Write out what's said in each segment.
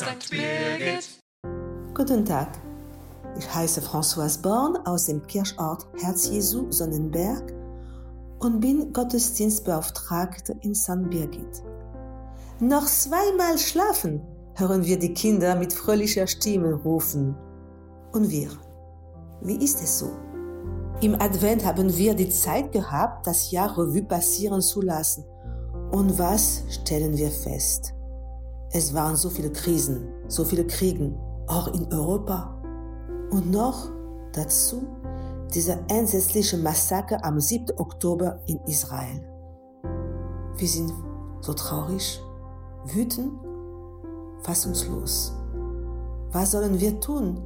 St. Birgit. Guten Tag. Ich heiße Françoise Born aus dem Kirchort Herz Jesu Sonnenberg und bin Gottesdienstbeauftragte in St. Birgit. Noch zweimal schlafen, hören wir die Kinder mit fröhlicher Stimme rufen. Und wir? Wie ist es so? Im Advent haben wir die Zeit gehabt, das Jahr Revue passieren zu lassen. Und was stellen wir fest? Es waren so viele Krisen, so viele Kriegen, auch in Europa. Und noch dazu dieser entsetzliche Massaker am 7. Oktober in Israel. Wir sind so traurig, wütend, fassungslos. Was sollen wir tun?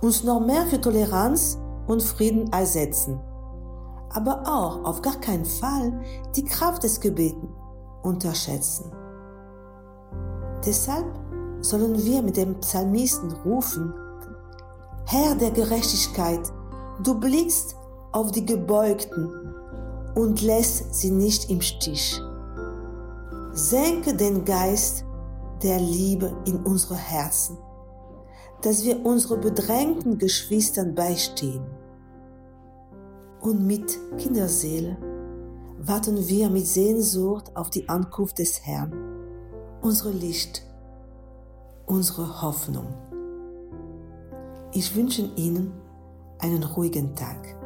Uns noch mehr für Toleranz und Frieden einsetzen, aber auch auf gar keinen Fall die Kraft des Gebeten unterschätzen. Deshalb sollen wir mit dem Psalmisten rufen, Herr der Gerechtigkeit, du blickst auf die Gebeugten und lässt sie nicht im Stich. Senke den Geist der Liebe in unsere Herzen, dass wir unsere bedrängten Geschwistern beistehen. Und mit Kinderseele warten wir mit Sehnsucht auf die Ankunft des Herrn, unsere Licht, unsere Hoffnung. Ich wünsche Ihnen einen ruhigen Tag.